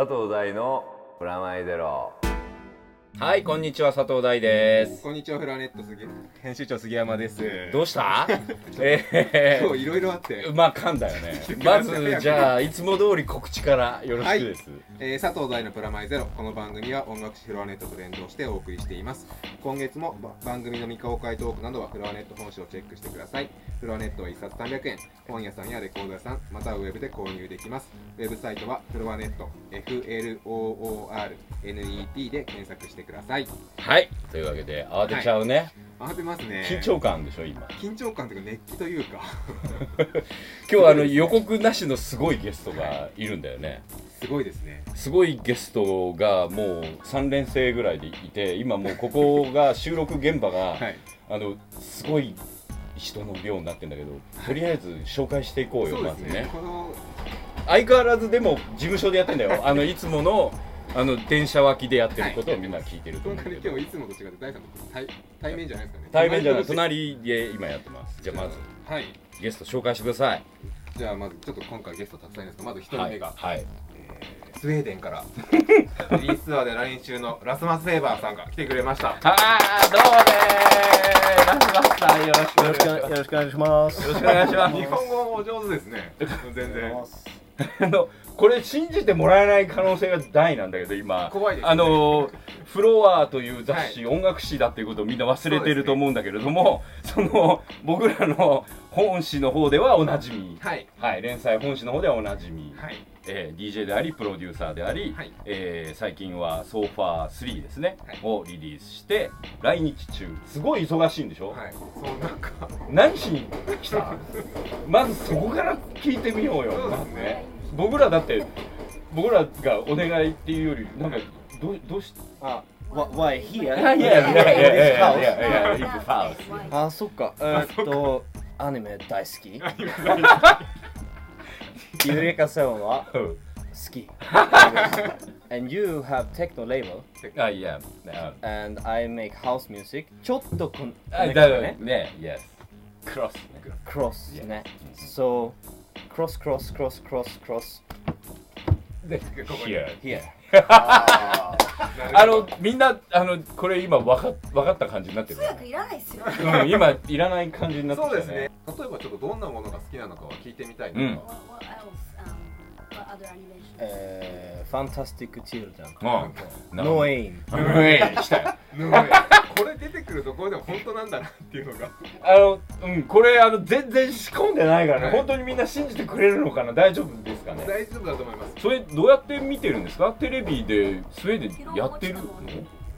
佐藤大のプラマイゼロ。はい、こんにちは、佐藤大です。こんにちは、フラネット杉編集長杉山です。どうした？え今日いろいろあってー、、まあ、噛んだよね。まず、じゃあ、いつも通り告知からよろしくです。えー佐藤大のプラマイゼロ。この番組は音楽誌フロアネットと連動してお送りしています。今月もば番組の未公開トークなどはフロアネット本誌をチェックしてください。フロアネットは1冊300円。本屋さんやレコード屋さん、またはウェブで購入できます。ウェブサイトはフロアネット、FLOORNET で検索してください。はい、というわけで、慌てちゃうね。慌てますね。緊張感でしょ、今。緊張感というか熱気というか、今日はあの予告なしのすごいゲストがいるんだよね。すごいですね。すごいゲストがもう3連生ぐらいでいて、今もうここが収録現場が、はい。あのすごい人の量になってんだけど、とりあえず紹介していこうよ、まずね。。この相変わらずでも事務所でやってんだよあのいつものあの電車脇でやってることをみんな聞いてると今回思うけど今日いつもと違って大さんと対対面じゃないですかね。対面じゃない隣隣で今やってますじゃあまずはい。ゲスト紹介してくださいじゃあまずちょっと今回ゲストたくさんいるんですがまず一人はい目が、はいえースウェーデンからリリースツアーで来日中のラスマス・セーバーさんが来てくれました。あーどうもねーラスマスさんよろしくお願いしますよろしくお願いします。よろしくお願いします日本語もお上手ですね。全然。あのこれ信じてもらえない可能性が大なんだけど今。怖いですね。あのフロアという雑誌、音楽誌だっていうことをみんな忘れてると思うんだけれどもそ,、の僕らの本誌の方ではおなじみ。はい。はい、連載本誌の方ではおなじみ、はい。えー DJ でありプロデューサーであり、はい。えー最近は「ソーファー3ですね、はい。をリリースして来日中。すごい忙しいんでしょ、はい。そうなんか。何しに来た？まずそこから聞いてみようよ。そうでますずねね僕らだって僕らがお願いっていうよりなんかどうどうして Why here? Yeah, yeah, yeah, yeah, yeah, in his house. あ、そっか。えっと、アニメ大好き。ゆれかさんは好き。And you have techno label. Ah, yeah. And I make house music. ちょっとこん。ね、yes. Cross. Cross ね。So. Cross cross cross cross cross でここに here here. あ あのみんなあのこれ今わかわかった感じになってる？通。訳いらないですよ。うん、今いらない感じになってきたよそうですね。例えばちょっとどんなものが好きなのかは聞いてみたいなと。うん What, what else? Um, other animations? えー、Fantastic ん。No aim。え来たよ。これ出てくるところでも本当なんだなっていうのが。あの、うん、これあの全然仕込んでないからね、はい本当にみんな信じてくれるのかな、大丈夫ですかね。大丈夫だと思います。それどうやって見てるんですか？テレビでスウェーデンやってるの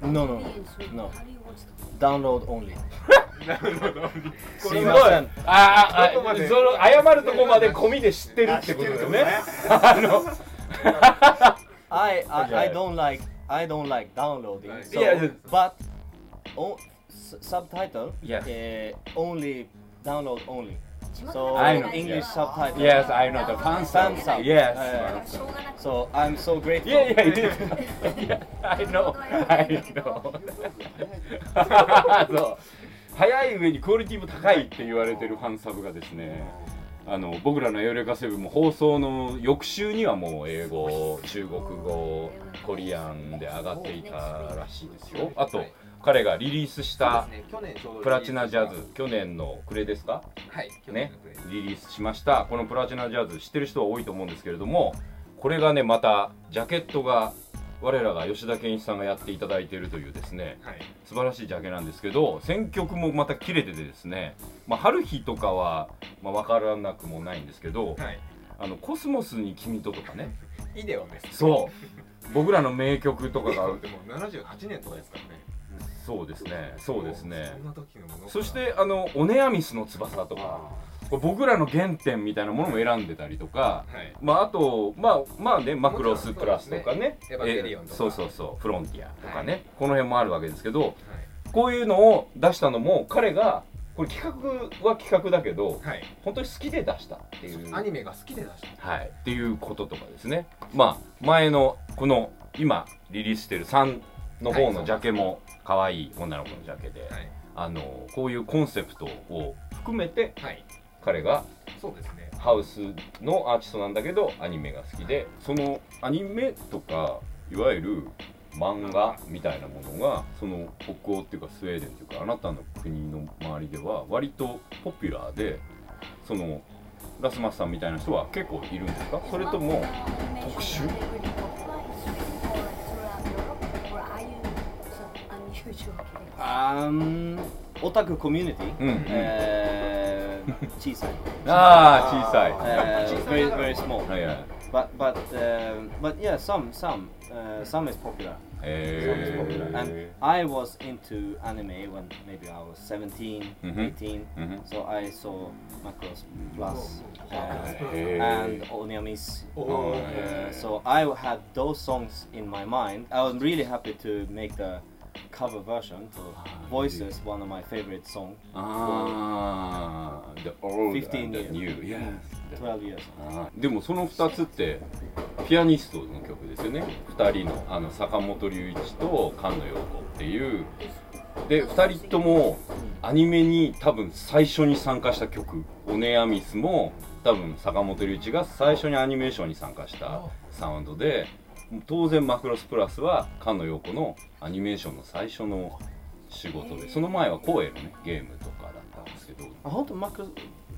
？No no no. The Download only. なるほど。すごい。ません。ああ、その謝るとこまで込みで知ってるってことね。あの、I, I. I don't like I don't like downloading. So, Yeah, but o- s- subtitle Yes. uh, only download only. So I know. English subtitle. yes, I know the fan Fan sub. sub. Yes. Uh, がなく So I'm so grateful. いやいやいや I know I know そう早い上にクオリティも高いって言われてるファンサブがですねあの僕らの「エウレカセブン」も放送の翌週にはもう英語中国語コリアンで上がっていたらしいですよ。あと彼がリリースしたプラチナジャズ去年の暮れですか？ねリリースしました。このプラチナジャズ知ってる人は多いと思うんですけれどもこれがねまたジャケットが我らが吉田健一さんがやっていただいているというですねはい。素晴らしいジャケなんですけど選曲もまた切れててですね、まあ、春日とかは、まあ、分からなくもないんですけどはい「あのコスモスに君と」とかね。イデオンですそう。僕らの名曲とかが。イデオンってもう78年とかですからね。そうですね。そうですね。そしてあの「オネアミスの翼」とか僕らの原点みたいなものも選んでたりとかはい。まああとまあまあねマクロスプラスとかねそうそうそうフロンティアとかね、はい。この辺もあるわけですけどはい。こういうのを出したのも彼がこれ企画は企画だけどはい。本当に好きで出したっていう。アニメが好きで出した。はい。っていうこととかですね。まあ前のこの今リリースしてる3の方のジャケも可愛い女の子のジャケで、はい。あのこういうコンセプトを含めてはい彼がそうですねハウスのアーティストなんだけどアニメが好きでそのアニメとかいわゆる漫画みたいなものがその北欧っていうかスウェーデンっていうかあなたの国の周りでは割とポピュラーでそのラスマスさんみたいな人は結構いるんですかそれとも特殊 Um, オタクコミュニティ、うんうんえー小さい。ああ小さい、 Uh, very very small. はいはい But but um, but yeah, some some uh, some is popular. Some is popular. へ And I was into anime when maybe I was 17, Mhm. 18. え、うん、 So I saw Macross Plus uh, へ and え Oniamis. お Uh, so I had those songs in my mind. I was really happy to make the cover version. Voices, one of my favorite songs. ああ The old 15 and the new yes 12 years. あーでもその2つってピアニストの曲ですよね2人のあの坂本龍一と菅野陽子っていうで2人ともアニメに多分最初に参加した曲「オネアミス」も多分坂本龍一が最初にアニメーションに参加したサウンドで当然マクロスプラスは菅野陽子のアニメーションの最初の仕事でその前は光栄のねゲームとかだったんですけど。あ本当マック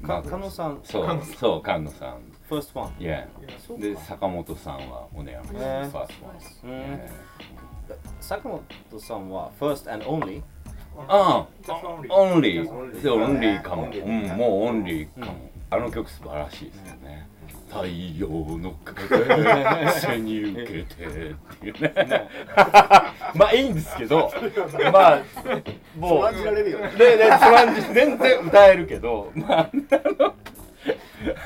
か加納さんそうそう菅野さん。First one いやそうか。で坂本さんはおねやめフへーァーストワンうん坂本さんは first and only ああ only. オンリーそうオンリーかも、うん、もうオンリーかも、あの曲素晴らしいですよね太陽の風背に受けてっていうねまあいいんですけどまあもう感じられるよね。ででそらんじ全然歌えるけどまあ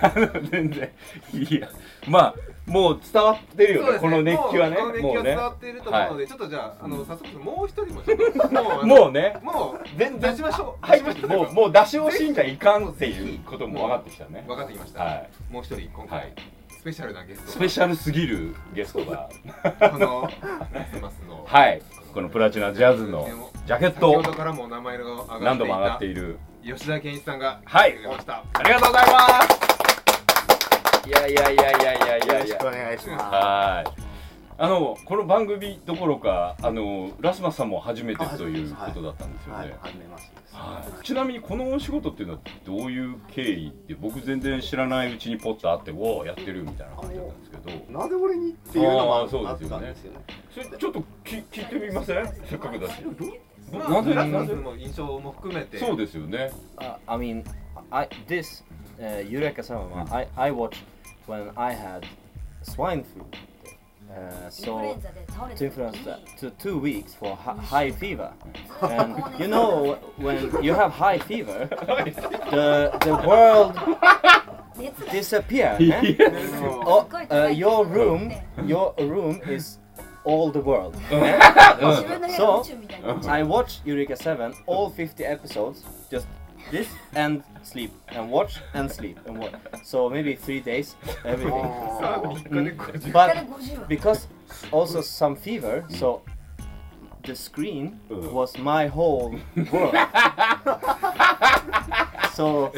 あの全然いやまあもう伝わってるよねこの熱気はね。もうこの熱伝わっていると思うので、ちょっとじゃああの早速もう一人も もうね。もう全然出しましょう。はい。もう もう出し惜しんじゃいかんっていうことも分かってきたね。分かってきました、はい。もう一人今回、はい。スペシャルなゲストがスペシャルすぎるゲストが。このラスマスの。はい。このプラチナジャズのジャケット。を先ほどからもお名前が何度も上がっている。吉田健一さんがはい。ありがとうございますいやいやいやいやいやいや。いやよろしくお願いします。はい。あのこの番組どころかあのラスマスさんも初めてということだったんですよはいね、はじめましてです。はい、ちなみにこのお仕事っていうのはどういう経緯って僕全然知らないうちにポッと会っておおやってるみたいな感じだったんですけど。なぜ俺にっていうのもあっそうですよね。たんですよね。それちょっとき聞いてみません？せっかくだし。まあなぜ？ラスマスなぜの印象も含めて。そうですよね。Uh, I mean, I this uh, Eureka Sama, I, I watched when I had swine flu. Uh, インフルエ so ンザで倒れ to てる influence to two weeks for hi- high fever. And you know when you have high fever, the the world 熱が disappear. eh? Oh, uh, your room, your room is all the world. eh? 自分の部屋が宇宙みたいになっちゃう I watched Eureka 7, all 50 episodes, just this and sleep, and watch and sleep, and watch. So maybe three days, everything. さあ3日で50それ But で50話 because also some fever, so the screen Uh. was my whole world. so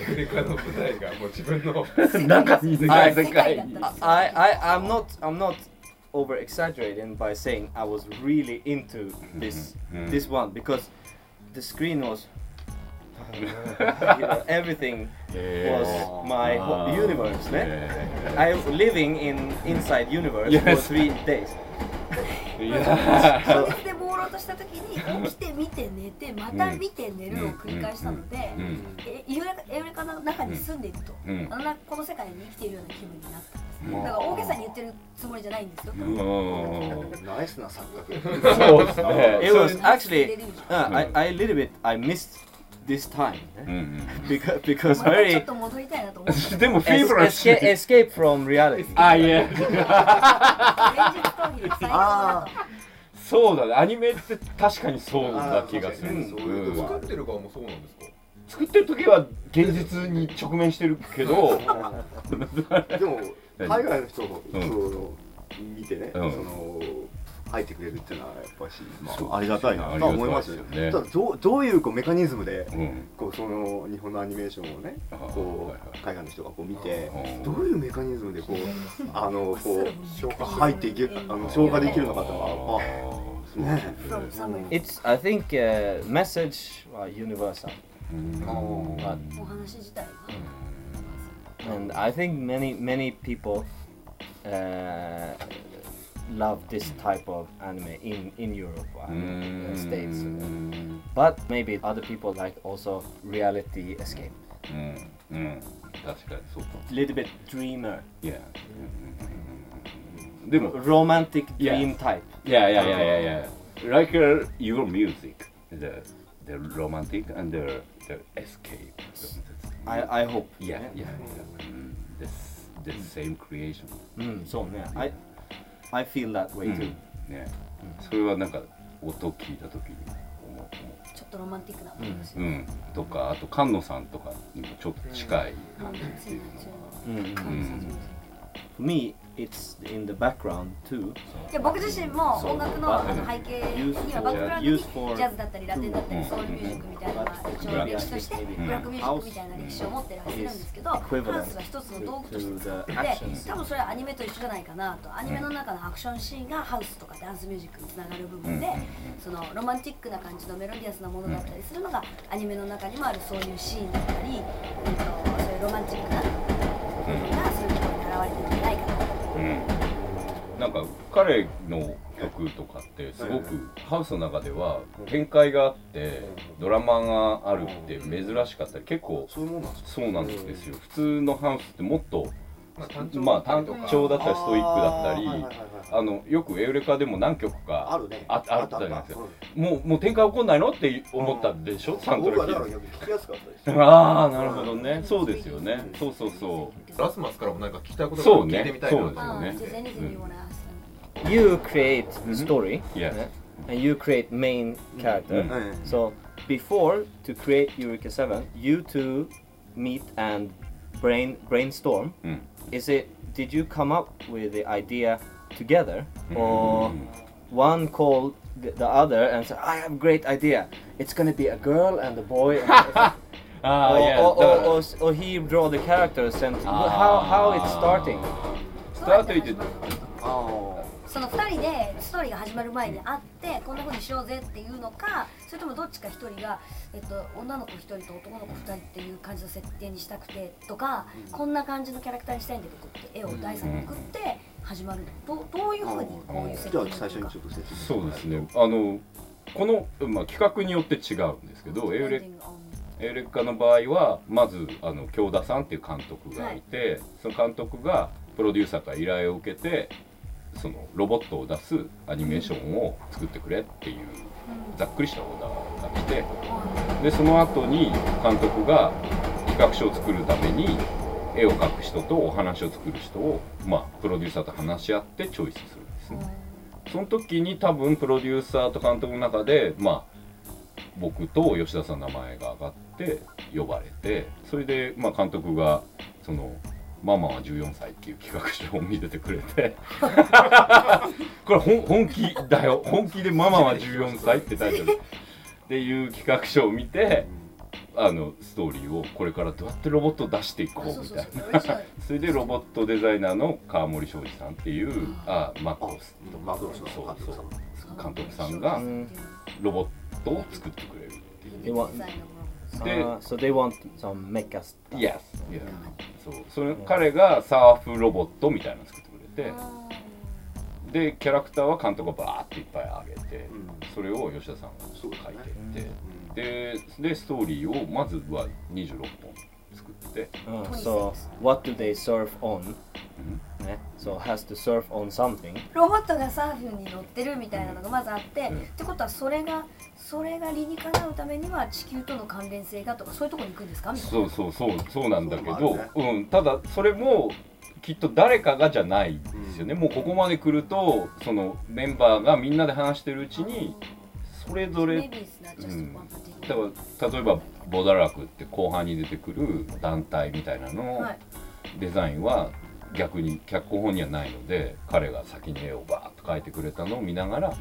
エフレカの舞台がもう自分の中に世界世界に I, I, I'm not, I'm not over exaggerating by saying I was really into this, Mhm. this one because the screen was. you know, everything was my whole universe. ね I was living in inside universe for Yes. three days. いや現実で朦朧とした時に起きて見て寝てまた見て寝るを繰り返したので、うの中に住んでいると、うんあのなこの世界に生きているような気分になったうん。だから大げさに言ってるつもりじゃないんですよ、うん。ナイスな錯覚。そう。ですね It was そう actually, いう uh, I, I a little bit, I missed this time うん because because very っと戻りたいなと思ってうんでもフィーバーし escape, escape from reality. あいえ現実逃避で最高だとそうだね。アニメって確かにそうな気がする、作ってる側もそうなんですか作ってる時は現実に直面してるけど。でも海外の人をうん。その見てね、うん。その入ってくれるっていうのはやっぱし、そうまあ、ありがたいなとは思いますよね。ただどうどういうこうメカニズムでうん。こうその日本のアニメーションをねこう海外の人がこう見てどういうメカニズムでこうあのこう入っていけあの消化できるのかとかね。It's I think uh, message uh, universal, うん but お話自体が and I think many many people uh, love this type of anime in in Europe and uh, States. うん But maybe other people like also reality escape. うんうん確かにそうか Little bit dreamer, いやでも romantic Yeah. dream type. Yeah, yeah, yeah, yeah, yeah. Like uh, your music, the the romantic and the the escape. I I hope. Yeah, yeah, yeah. Mm, This the same creation. うん、そうね。I I feel that way too. ね、それはなんか音聞いた時に思うちょっとロマンティックな感じ思う。うん。とかあと菅野さんとかにもちょっと近い感じっていうのは。うんうんうん。For me, it's in the background too. いや僕自身も音楽のあの背景にはバックグラウンドにジャズだったりラテンだったりうんソウルミュージックみたいな一応歴史としてブラックミュージックみたいな歴史を持ってるはずなんですけどハウスは一つの道具として使って多分それはアニメと一緒じゃないかなとアニメの中のアクションシーンがハウスとかダンスミュージックにつながる部分でそのロマンティックな感じのメロディアスなものだったりするのがアニメの中にもあるそういうシーンだったり、そういうロマンティックな部分がそういうところに現れてるんじゃないかなと。うん。なんか彼の曲とかってすごくハウスの中では展開があってドラマがあるって珍しかった。り結構そうなんですよ。普通のハウスってもっとまあ単調だったりストイックだったりあのよくエウレカでも何曲かあるね。ああったじゃないですか。もうもう展開起こんないのって思ったでしょ？サントラああなるほどね。そうですよね。そうそうそうラスマスからもなんか聞きたいことそうねが聞いてみたいなそうとあねーじゃあ anything you wanna ask them? You create story, Yes. yeah, and you create main character. うんはい So before to create Eureka 7, you two meet and brain brainstorm. うん Is it did you come up with the idea together or うん one called the, the other and said, I have a great idea. It's gonna be a girl and a boy. and- あ or, あいや or, or, or, or he draw the characters and how, how it's starting? スタートイってその2人でストーリーが始まる前に会ってこんな風にしようぜっていうのかそれともどっちか1人が、えっと、女の子1人と男の子2人っていう感じの設定にしたくてとか、こんな感じのキャラクターにしたいんだけどって絵を第三に送って始まるの。どどういう風にこういう設定に最初にちょっと説明そうですね。あのこの、まあ、企画によって違うんですけどエウレエウレカの場合はまずあの京田さんっていう監督がいて、その監督がプロデューサーから依頼を受けてそのロボットを出すアニメーションを作ってくれっていうざっくりしたオーダーが来てでその後に監督が企画書を作るために絵を描く人とお話を作る人を、まあ、プロデューサーと話し合ってチョイスするんですね。その時に多分プロデューサーと監督の中でまあ僕と吉田さんの名前が上がって呼ばれてそれでまあ監督がその「ママは14歳」っていう企画書を見せてくれて これ本本気だよ。本気で「ママは14歳」ってタイトル。っていう企画書を見てあのストーリーをこれからどうやってロボットを出していこうみたいな。それでロボットデザイナーの川森庄司さんっていうあマクロス。とマクロスのそう監督さん。がうんロボットを作ってくれるっていう They want, で uh, so they want some mecha stuff. Yes. そう。それ彼がサーフロボットみたいなの作ってくれてでキャラクターは監督がバーっていっぱいあげてそれを吉田さんが書いていってででストーリーをまずは26本作って、Uh, so what do they surf on? Yeah, So has to surf on something. ロボットがサーフに乗ってるみたいなのがまずあって、うん。ってことはそれがそれが理にかなうためには地球との関連性がとかそういうところに行くんですか？みたいなそうそうそうそうなんだけど、そうん、ただそれもきっと誰かがじゃないですよね、もうここまで来るとそのメンバーがみんなで話してるうちにそれぞれうん one particular だから例えばボダラクって後半に出てくる団体みたいなのはい。デザインは逆に脚本本にはないので彼が先に絵をバーッと書いてくれたのを見ながら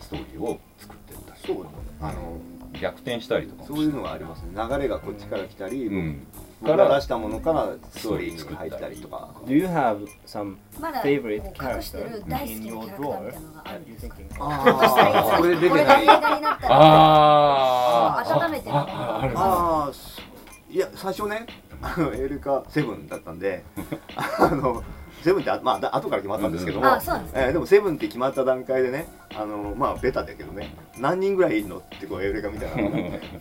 ストーリーを作ってったりそうあの逆転したりとかもそういうのがありますね。流れがこっちから来たり、うん。僕が出したものからストーリーに入ったりとか。Do you have some まだ favorite character 大好 in your drawer? あ?あこれ出てなったらあー温めてるあああるああいや最初ねあのエールカセブンだったんであのセブンってあまあだ後から決まったんですけども、あそうなんですねえーでもセブンって決まった段階でねあのまあベタだけどね何人ぐらいいるのってこうエールカみたいなのね。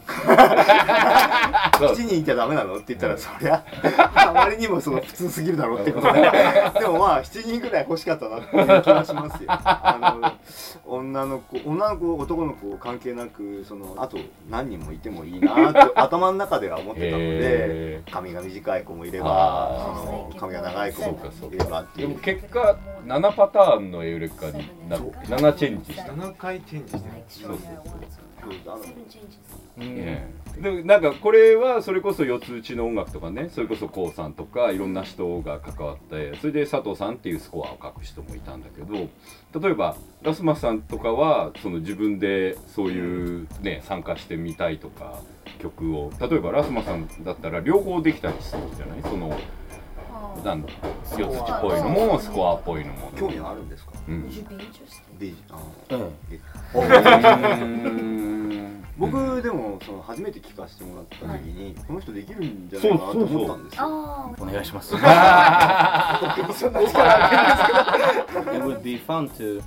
7人いちゃダメなの？って言ったらそりゃあまりにもその普通すぎるだろうってことででもまあ7人ぐらい欲しかったなっていう気がしますよ。あの女の子女の子男の子関係なくそのあと何人もいてもいいなって頭の中では思ってたのでへ髪が短い子もいればあその髪が長い子もいればってでもいう結果7パターンのエウレカになって7チェンジした7回チェンジしてる。そうあのええでなんかこれはそれこそ四つ打ちの音楽とかねそれこそ k o さんとかいろんな人が関わってそれで佐藤さんっていうスコアを書く人もいたんだけど例えばラスマスさんとかはその自分でそういうね参加してみたいとか曲を例えばラスマさんだったら両方できたりするじゃない？そのなんだ。四つっぽいのもスコアっぽいのも。興味はあるんですか？うん。ビジ僕でもその初めて聞かせてもらった時にこの人できるんじゃないかなと思ったんですよ。あお願いします。あそんな力 It would be fun to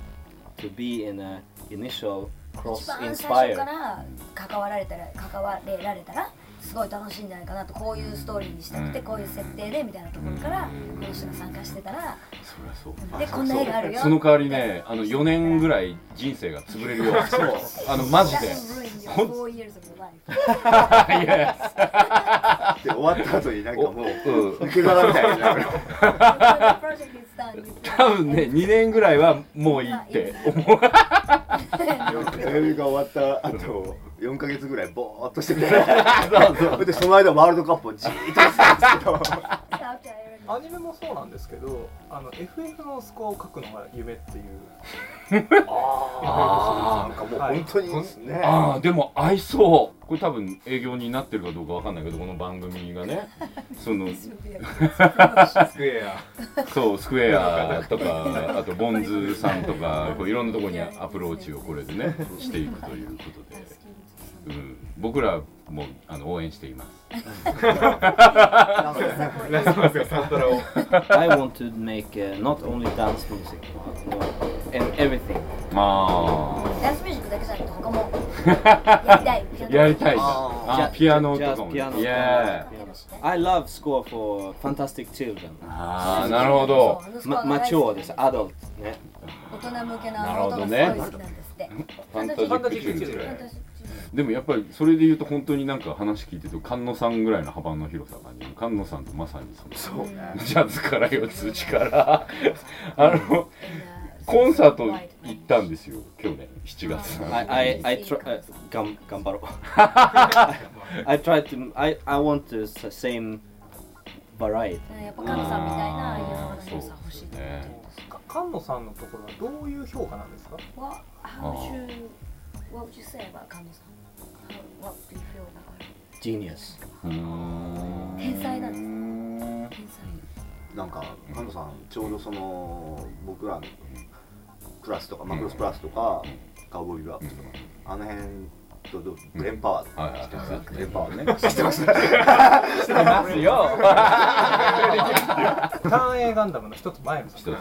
to be in a initial 一 cross 番最初 inspired. から関わられたら関われられたらすごい楽しいんじゃないかなとこういうストーリーにしたくてこういう設定でみたいなところからこの人が参加してたら。そりゃそうでこんな絵があるよその代わりね、あの4年ぐらい人生が潰れるよ。そう。あのマジで。ほん4 years of your life い。や、で終わった後になんかもううん。受け皿みたいにな る多分ね、2年ぐらいはもういいって思う。テレビが終わった後4か月ぐらいボーっとしててそうそうでその間ワールドカップをじーっとしてたんですけどアニメもそうなんですけどあの FF のスコアを書くのが夢っていう。あなんかもう本当にね。ああ、でも合いそう。これ多分営業になってるかどうかわかんないけど、この番組がね、その、スクエア。そう、スクエアとか、あとボンズさんとか、こういろんなところにアプローチをこれでね、していくということで。うん、僕らもあの応援しています。I want to make uh, not only dance music, but and everything. あ。ダンスミュージックだけじゃなくて他も。やりたい。あ、やりたい。ピアノとかも。just piano. いや I love score for Fantastic Children. ああ、なるほど。ま、マチュアです、アダルトね。大人向けななるほどね。ファンタジックチルドレでもやっぱりそれで言うと本当になんか話聞いてると菅野さんぐらいの幅の広さがね菅野さんとまさにそのジャズから四つ打ちからあのコンサート行ったんですよ去年7月。I, I, I try, uh, がん頑張ろう。I try to, I, I want the s- same variety. やっぱカノさんみたいな色の広さ欲しいと思ってるんですか菅野さんのところはどういう評価なんですか？What, how what would you say about カノさん How, What do you feel about her? Genius. うーん天才なんです天才。なんか菅野さんちょうどその僕らのクラスとかマクロスプラスとかカウボーイビバップとかあの辺とどうブレンパワーはいはいはい。知ってますブレンパワーね。知ってます？してますよ。ターン A ガンダムの一つ前の。一つ前。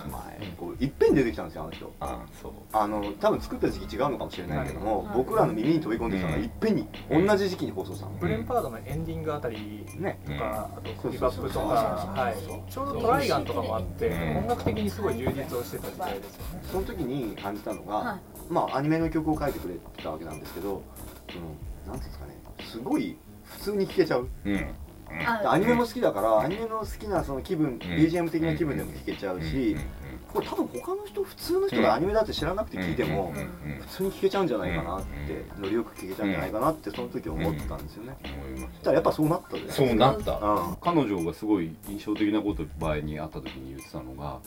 こういっぺん出てきたんですよあの人。あそう。あの多分作った時期違うのかもしれないけども、はい僕らの耳に飛び込んできたのがいっぺんに同じ時期に放送したの、ブレンパードのエンディングあたりねとか、あとそうビバップとか、はい、ちょうどトライガンとかもあって、うん。音楽的にすごい充実をしてた時代ですよね。その時に感じたのが、はまあアニメの曲を書いてくれてたわけなんですけどそのなんていうんですかね。すごい普通に聴けちゃう。うん。アニメも好きだからアニメの好きなその気分、BGM 的な気分でも聴けちゃうし、これ多分他の人普通の人がアニメだって知らなくて聞いても、普通に聞けちゃうんじゃないかなって、ノリよく聞けちゃうんじゃないかなってその時思ってたんですよね。ただやっぱそうなったですそうなった、彼女がすごい印象的なこと場合に会った時に言ってたのが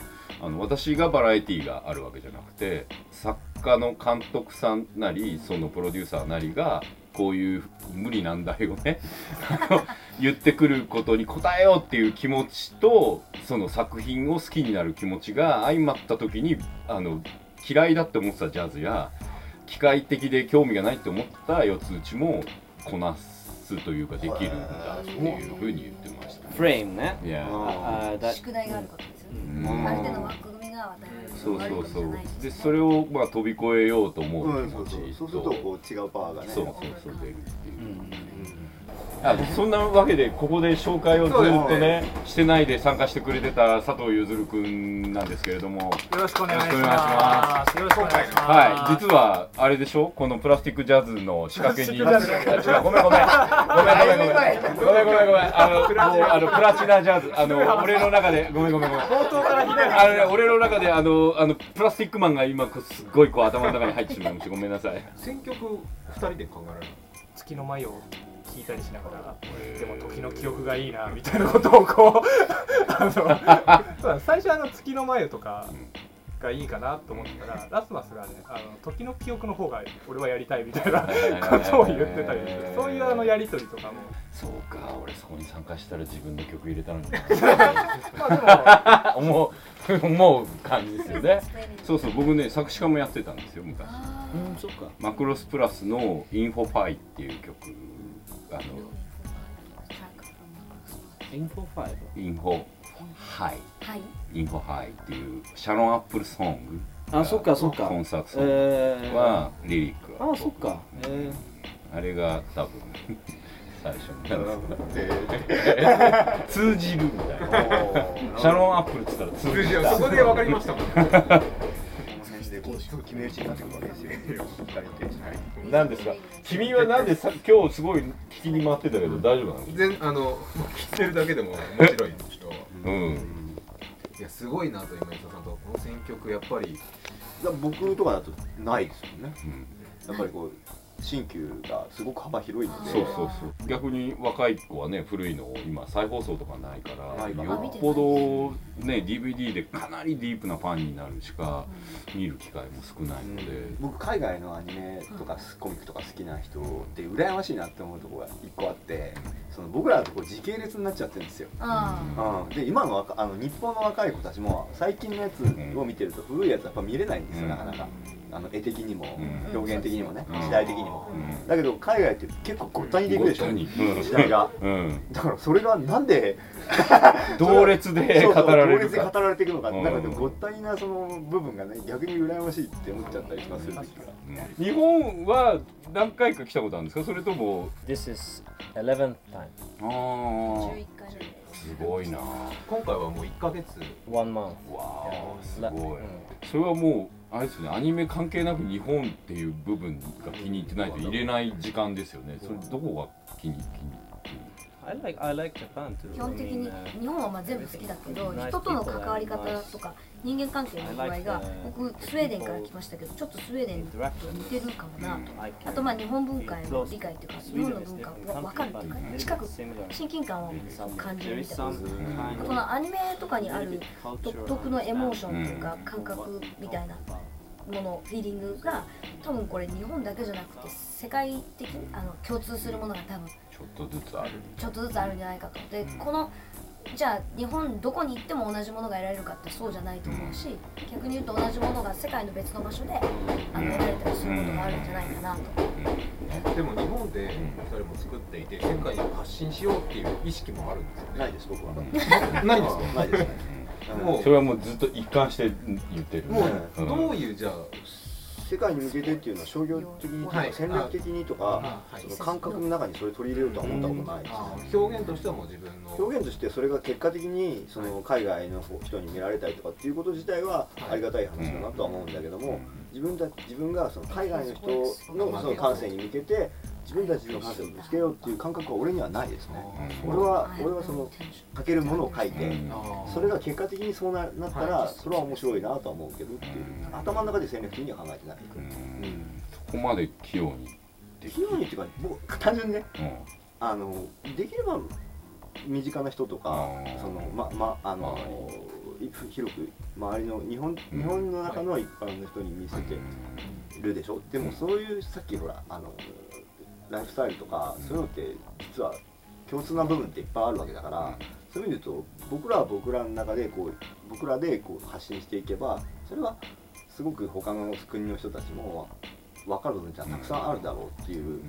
あの私がバラエティーがあるわけじゃなくて作家の監督さんなりそのプロデューサーなりがこういう無理難題をね。言ってくることに応えようっていう気持ちとその作品を好きになる気持ちが相まった時にあの嫌いだって思ってたジャズや機械的で興味がないって思った四つ打ちもこなすというかできるんだっていうふうに言ってました、フレームね。いや、宿題があることですよね。ある程度枠そうそうそう。でそれをまあ飛び越えようと思う気持ち、うん、そうするとこう違うパワーがね。そうそうそう出るっていう、うんあそんなわけでここで紹介をずっとね、ね、してないで参加してくれてた佐藤ゆずるくんなんですけれども。よろしくお願いします。よろしくお願いします。はい。実はあれでしょ？このプラスティックジャズの仕掛けに。違うごめんごめんごめんごめん。ごめんごめんごめん。ごあのあのプラチナジャズ。あの俺の中でごめんごめんごめん。冒頭から左あの、ね、俺の中であのあのプラスティックマンが今すっごいこう頭の中に入ってしまいましてごめんなさい。選曲二人で考えられる月のマを。聞いたりしながらでも時の記憶がいいなみたいなことをこう あの最初あの月の繭とかがいいかなと思ったらラスマスがねあの時の記憶の方が俺はやりたいみたいな ことを言ってたりしてそういうあのやり取りとかも。そうか俺そこに参加したら自分の曲入れたのに まあ思う思う感じですよね。そうそう僕ね作詞家もやってたんですよ昔。うんそっか。マクロスプラスの「 Info High」っていう曲あのインフォファイインフォハイ。インフォハイっていうシャロンアップルソング。あそっかそっか。コンサートソングはリリックあそっか、えー、あれが多分最初に 通じるみたいな。シャロンアップルっつったら通じる。そこで分かりましたもん 決め打ちになってくるわけですよ。何ですか？君はなんでさ今日すごい聞きに回ってたけど大丈夫なの？全あの聞いてるだけでも面白い人。うん。いやすごいなと今伊佐さんとこの選曲やっぱり僕とかだとないですよね。うん、やっぱりこう新旧がすごく幅広いので。そうそうそう。逆に若い子はね古いのを今再放送とかないからよっぽどね DVD でかなりディープなファンになるしか見る機会も少ないので、うん、僕海外のアニメとかコミックとか好きな人って羨ましいなって思うところが一個あってその僕らとこう時系列になっちゃってるんですよ、うん、で今のあの日本の若い子たちも最近のやつを見てると古いやつやっぱ見れないんですよ、なかなか。あの絵的にも、表現的にもね、時代的にも、だけど海外って結構ごったにでいくでしょ、時代が、だからそれがなんで 同列で語られる同列で語られていくのか、なんかでもごったになその部分がね逆に羨ましいって思っちゃったりしまする時が、日本は何回か来たことあるんですか？それとも。This is 11th time. ああす。ごいな。今回はもう1か月。One month. わあすごい、それはもうあれですねアニメ関係なく日本っていう部分が気に入ってないと入れない時間ですよね。それどこが気に気に I like, I like Japan too. 基本的に日本はまあ全部好きだけど人との関わり方とか人間関係の具合が僕スウェーデンから来ましたけどちょっとスウェーデンと似てるかもなと。あとまあ日本文化への理解っていうか日本の文化が分かるっていうか近く親近感を感じるみたいな。このアニメとかにある独特のエモーションっていうか感覚みたいなものフィーリングが多分これ日本だけじゃなくて世界的にあの共通するものが多分ちょっとずつあるちょっとずつあるんじゃないかとでこのじゃあ日本どこに行っても同じものが得られるかってそうじゃないと思うし逆に言うと同じものが世界の別の場所であの得られたりすることがあるんじゃないかなと。でも日本でそれも作っていて世界に発信しようっていう意識もあるんですよね。ないです僕は。ないですか？ないですね。もう。それはもうずっと一貫して言ってる、もうどういうじゃあ世界に向けてっていうのは商業的にとか戦略的にとか、その感覚の中にそれ取り入れようとは思ったことない。表現としてはもう自分の。表現としてそれが結果的にその海外の人に見られたりとかっていうこと自体はありがたい話だなとは思うんだけども、自分た自分がその海外の人のその感性に向けて自分たちの感性をぶつけようっていう感覚は俺にはないですね、俺は俺はその書けるものを書いて、それが結果的にそうななったら、それは面白いなとは思うけどっていう、頭の中で戦略的には考えてない、うん。そこまで器用に器用にっていうか僕単純にね、あのできれば身近な人とかそのままあの広く周りの日本日本の中の一般の人に見せてるでしょ。でもそういうさっきほらあのライフスタイルとかそういうのって実は共通な部分っていっぱいあるわけだからそういう意味で言うと僕らは僕らの中でこう僕らでこう発信していけばそれはすごく他の国の人たちも分かる部分じゃたくさんあるだろうっていう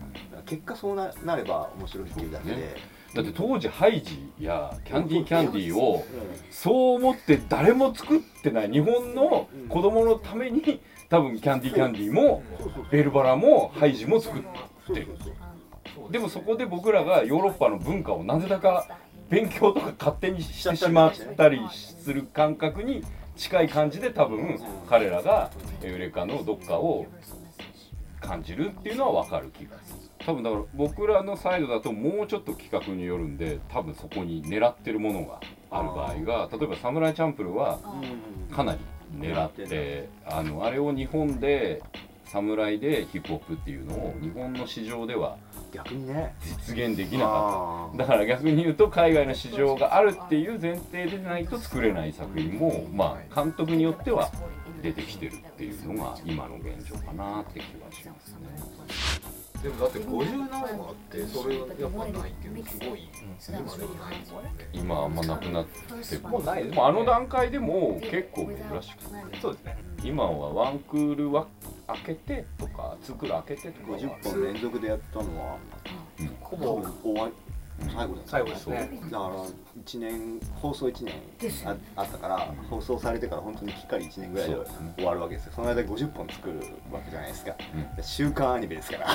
結果そうななれば面白いっていうだけで。だって当時ハイジやキャンディーキャンディーをそう思って誰も作ってない日本の子供のために多分キャンディーキャンディーもベルバラもハイジも作ってるでもそこで僕らがヨーロッパの文化をなぜだか勉強とか勝手にしてしまったりする感覚に近い感じで多分彼らがエウレカのどっかを感じるっていうのは分かる気がする。多分だから僕らのサイドだともうちょっと企画によるんで多分そこに狙ってるものがある場合が例えば「サムライチャンプル」はかなり狙ってあのあれを日本で侍でヒップホップっていうのを日本の市場では逆にね実現できなかった。だから逆に言うと海外の市場があるっていう前提でないと作れない作品もまあ監督によっては出てきてるっていうのが今の現状かなって気がしますね。でもだって50何話ってそれやっぱないけどすごい今でもない今あんまなくなってもうない。でもあの段階でも結構珍しくて。そうですね。今はワンクールは開けてとかツークール開けてとか50本連続でやったのは、うん、ほぼ。終わ最後だ最後ですね。だから1年放送1年ああったから放送されてから本当にきっかり1年ぐらいで終わるわけですよ。その間50本作るわけじゃないですか、うん、週刊アニメですから。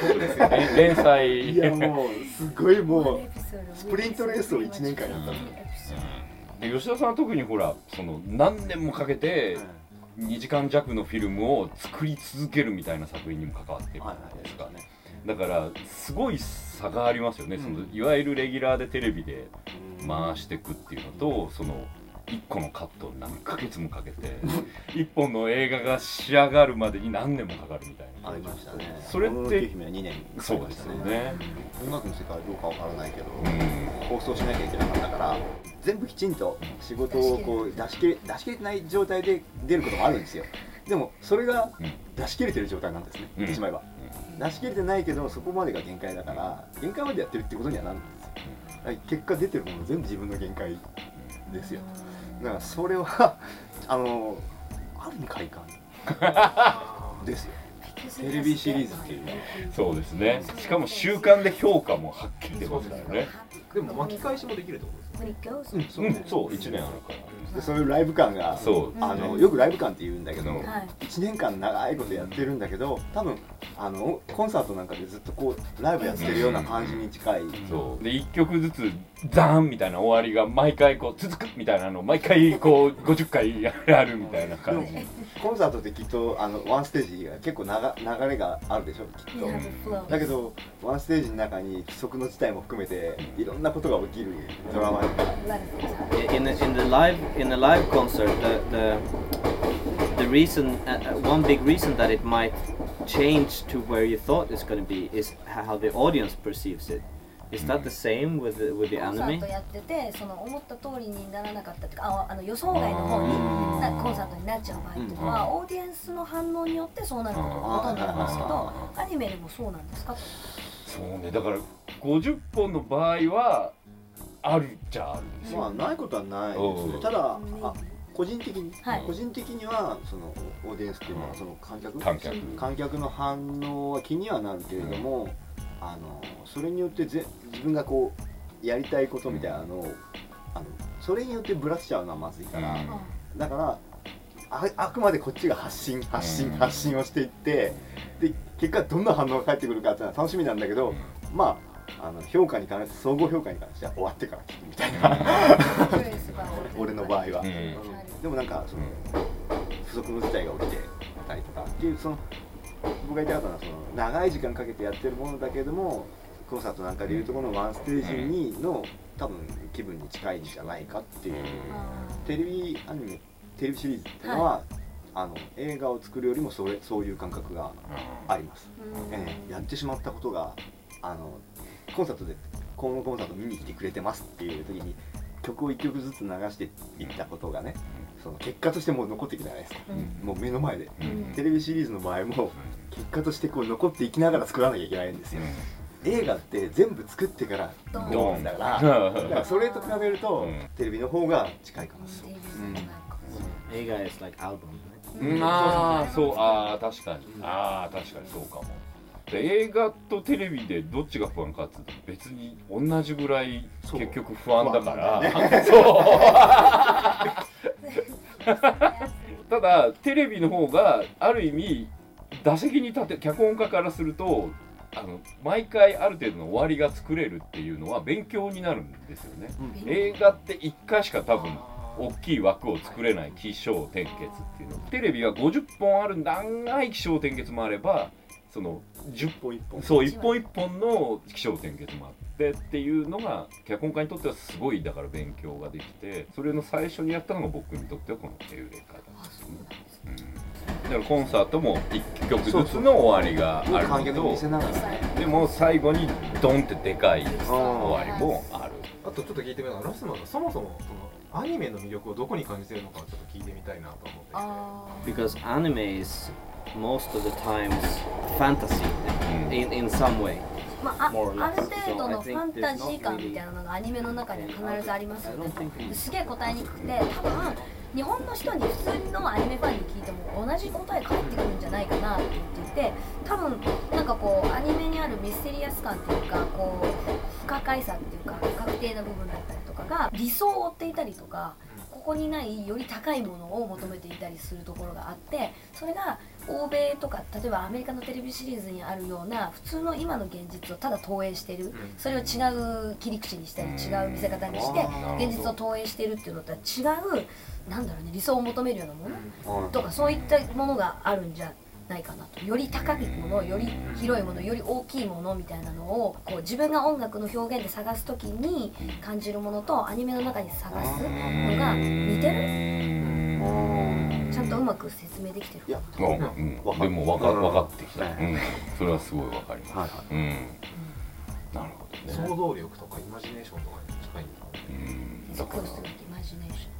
そうですよね。連載。いやもうすごいもうスプリントレースを1年間やったんですよ、で吉田さんは特にほらその何年もかけて、2時間弱のフィルムを作り続けるみたいな作品にも関わってるじゃないですか、ね、だからすごい差がありますよね、うん、そのいわゆるレギュラーでテレビで回していくっていうのとその1個のカット何ヶ月もかけて 1本の映画が仕上がるまでに何年もかかるみたいな。ありましたね。それって2年そうですよね。音楽の世界どうかわからないけど、放送しなきゃいけなかったから全部きちんと仕事をこう出し切れ出し切れてない状態で出ることもあるんですよ。でもそれが出し切れてる状態なんですね、言ってしまえば、出し切れてないけどそこまでが限界だから限界までやってるってことにはなるんですよ。結果出てるもの全部自分の限界ですよだからそれは あのある意味快感 ですよ。テレビシリーズっていうそうですね。しかも習慣で評価もはっきり出ますからね。でも巻き返しもできるってことうん、そう。1年あるから。でそういうライブ感がそう。あのよくライブ感って言うんだけど、1年間長いことやってるんだけど多分あのコンサートなんかでずっとこうライブやってるような感じに近い、そう。で1曲ずつザーンみたいな終わりが毎回こう続くみたいなのを毎回こう50回やるみたいな感じ。コンサートってきっとあのワンステージが結構長流れがあるでしょきっと。だけどワンステージの中に規則の事態も含めていろんなことが起きるドラマ in the, in the live in the live concert the the, the reason uh, one big reason that it might change to where you thought it's going to be is how the audience perceives it Is that the same with the, with the コンサートやっててその思った通りにならなかったっていうかああの予想外の方になコンサートになっちゃう場合っていうのは、オーディエンスの反応によってそうなることがほとんどなんですけどアニメでもそうなんですかそうねだから50本の場合は あるじゃあるんですよ。まあないことはないですね。ただあ個人的に、はい、個人的にはそのオーディエンスっていうのはその観客観客。観客の反応は気にはなるけれども、うん、あのそれによってぜ自分がこうやりたいことみたいなのを、うん、あのそれによってぶらしちゃうのはまずいから、うん、だからああくまでこっちが発信発信発信をしていってで結果どんな反応が返ってくるかっていうのは楽しみなんだけどまああの評価に関して総合評価に関しては終わってから聞くみたいな。俺の場合は、うん、でもなんかその不測の事態が起きてたりとかっていうその僕が言いたかったのはその長い時間かけてやってるものだけどもコンサートなんかでいうとこのワンステージにの多分気分に近いんじゃないかっていう。テレビアニメテレビシリーズっていうのは、はい、あの映画を作るよりもそれそういう感覚があります、えー、やってしまったことがあのコンサートでこのコンサート見に来てくれてますっていう時に曲を1曲ずつ流していったことがね、その結果としてもう残っていくじゃないですか、うん、もう目の前で、うん、テレビシリーズの場合も結果としてこう残っていきながら作らなきゃいけないんですよ、映画って全部作ってからドーン。だからだからそれと比べると、テレビの方が近いかもしれない、映画 is like album うん、ああそう。ああ確かに。ああ確かにそうかも映画とテレビでどっちが不安かっていうと別に同じぐらい結局不安だから、ね、そう。ただテレビの方がある意味打席に立て脚本家からするとあの毎回ある程度の終わりが作れるっていうのは勉強になるんですよね、うん、映画って1回しか多分大きい枠を作れない起承転結っていうの。テレビは50本ある長い起承転結もあればその10本1本そう1本1本の起承転結もあってっていうのが脚本家にとってはすごいだから勉強ができてそれの最初にやったのが僕にとってはこの「エウレカ」だったんですね。だからコンサートも1曲ずつの終わりがあるけどでも最後にドンってでかい終わりもある。あとちょっと聞いてみたらラスマンがそもそもそのアニメの魅力をどこに感じてるのかちょっと聞いてみたいなと思って。Because anime is most of the times fantasy in, in some way. まあ、あある程度のファンタジー感みたいなのがアニメの中には必ずありますよねすげえ答えにくくて多分日本の人に普通のアニメファンに聞いても同じ答え返ってくるんじゃないかなって言っていて多分なんかこうアニメにあるミステリアス感っていうかこう不可解さっていうか不確定な部分だったりとかが理想を追っていたりとかここにないより高いものを求めていたりするところがあってそれが欧米とか例えばアメリカのテレビシリーズにあるような普通の今の現実をただ投影してる。それを違う切り口にしたり違う見せ方にして現実を投影してるっていうのとは違うなんだろうね理想を求めるようなもの？とかそういったものがあるんじゃないかなと。より高いものより広いものより大きいものみたいなのをこう自分が音楽の表現で探す時に感じるものとアニメの中に探すのが似てる？ちゃんとうまく説明できてる？いや、うん、でも分か分かってきた、うん、それはすごい分かります、はいうん、なるほどね。想像力とかイマジネーションとかに近いんだ、うん、だからイマジネーション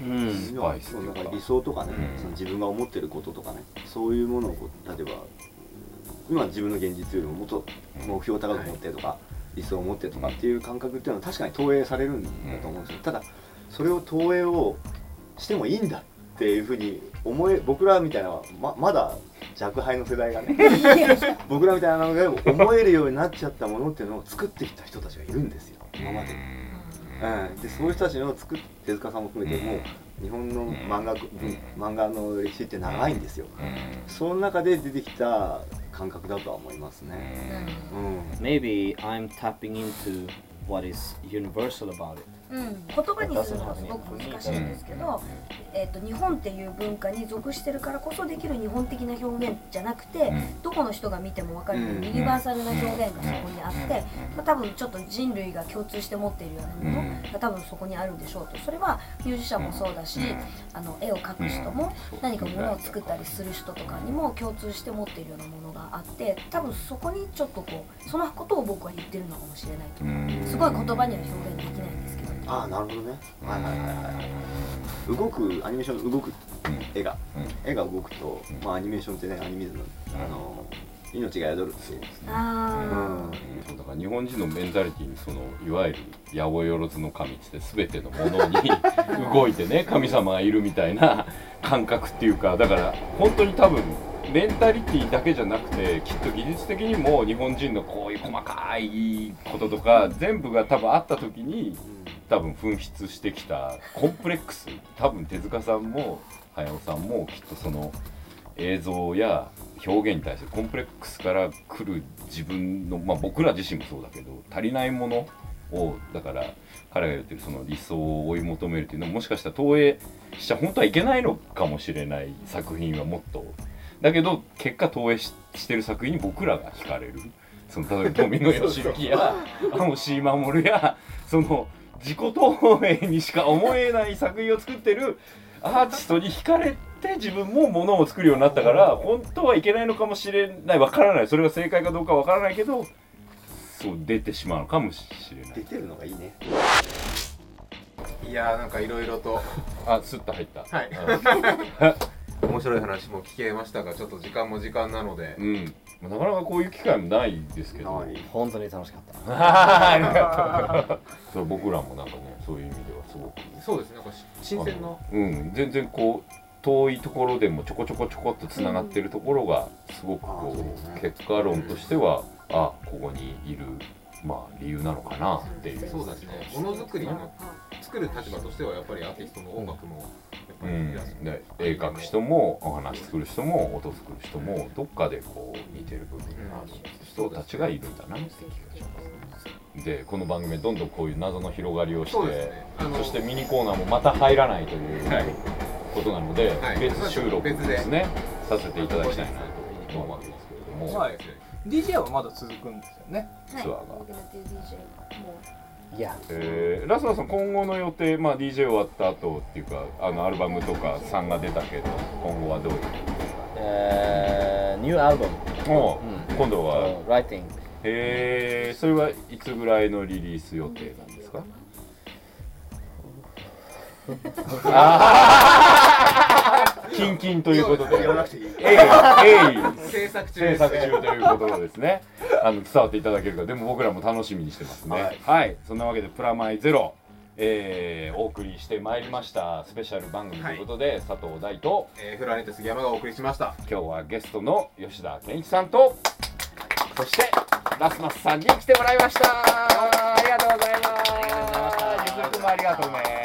うん、そうなんか理想とかね、その自分が思ってることとかね。そういうものを例えば今自分の現実よりももっと目標を高く持ってとか、理想を持ってとかっていう感覚っていうのは確かに投影されるんだと思うんですよ。ただそれを投影をしてもいいんだっていうふうに思え僕らみたいなままだ若輩の世代がね 僕らみたいなのが思えるようになっちゃったものっていうのを作ってきた人たちがいるんですよ。今まで。うん、でそういう人たちの作っ手塚さんも含めてもう日本の漫画,、漫画の歴史って長いんですよ、その中で出てきた感覚だとは思いますね、うん、Maybe I'm tapping into what is universal about it うん、言葉にするのはすごく難しいんですけど、えーと、日本っていう文化に属してるからこそできる日本的な表現じゃなくて、どこの人が見ても分かるユニバーサルな表現がそこにあって、まあ、多分ちょっと人類が共通して持っているようなものが多分そこにあるんでしょうと。それはミュージシャンもそうだしあの絵を描く人も何かものを作ったりする人とかにも共通して持っているようなものがあって多分そこにちょっとこうそのことを僕は言ってるのかもしれないとすごい言葉には表現できないんですけど。ああなるほどね。はいはいはいはい。動くアニメーション動く、絵が、絵が動くと、まあアニメーションってねアニメズのあの命が宿るっていう。あ、うん、だから日本人のメンタリティにそのいわゆる八百万の神って全てのものに 動いてね神様がいるみたいな感覚っていうかだから本当に多分メンタリティだけじゃなくてきっと技術的にも日本人のこういう細かいこととか全部が多分あった時に多分噴出してきたコンプレックス。多分手塚さんも早尾さんもきっとその映像や表現に対するコンプレックスから来る自分の、まあ、僕ら自身もそうだけど足りないものをだから彼が言ってるその理想を追い求めるっていうのももしかしたら投影しちゃ本当はいけないのかもしれない作品はもっと。だけど結果投影ししてる作品に僕らが惹かれる。その例えば富野義行や青椎守やその自己投影にしか思えない作品を作ってるアーティストに惹かれて自分もものを作るようになったから本当はいけないのかもしれない。わからない。それが正解かどうかわからないけどそう出てしまうのかもしれない。出てるのがいいね。いやーなんかいろいろと。あスッと入った。はい。面白い話も聞けましたがちょっと時間も時間なので。うんなかなかこういう機会もないですけど。本当に楽しかった ありがとうそう僕らもなんかねそういう意味ではすごく。そうですねなんか新鮮な。うん全然こう遠いところでもちょこちょこちょこっとつながってるところがすごくこう結果論としてはあここにいるまあ理由なのかなっていう。そうですね。ものづくりの作る立場としてはやっぱりアーティストの音楽もやっぱうん。りいらっしゃるで絵描く人もお話作る人も音作る人もどっかでこう似てる部分がある人たちがいるんだなって気がしますでこの番組はどんどんこういう謎の広がりをしてそね。してミニコーナーもまた入らないというはい。ことなので、はい。別収録別でですね。させていただきたいなと思うわけですけれども、はい DJ はまだ続くんですよね。はい。ツアーが。いや。えー。ラストさん今後の予定、まあ、DJ 終わった後っていうかあのアルバムとか3が出たけど今後はどういう？えー、ニューアルバムもう、うん。今度は？そう writing へえそれはいつぐらいのリリース予定なんですか？キンキンということで、え意制作中制作中ということですね。あの伝わっていただけるか、でも僕らも楽しみにしてますね。はい、はい、そんなわけでプラマイゼロ。えー、お送りしてまいりましたスペシャル番組ということで、はい、佐藤大と、えー、フラネット杉山がお送りしました今日はゲストの吉田健一さんとそしてラスマスさんに来てもらいましたありがとうございます。いますもありがとうね。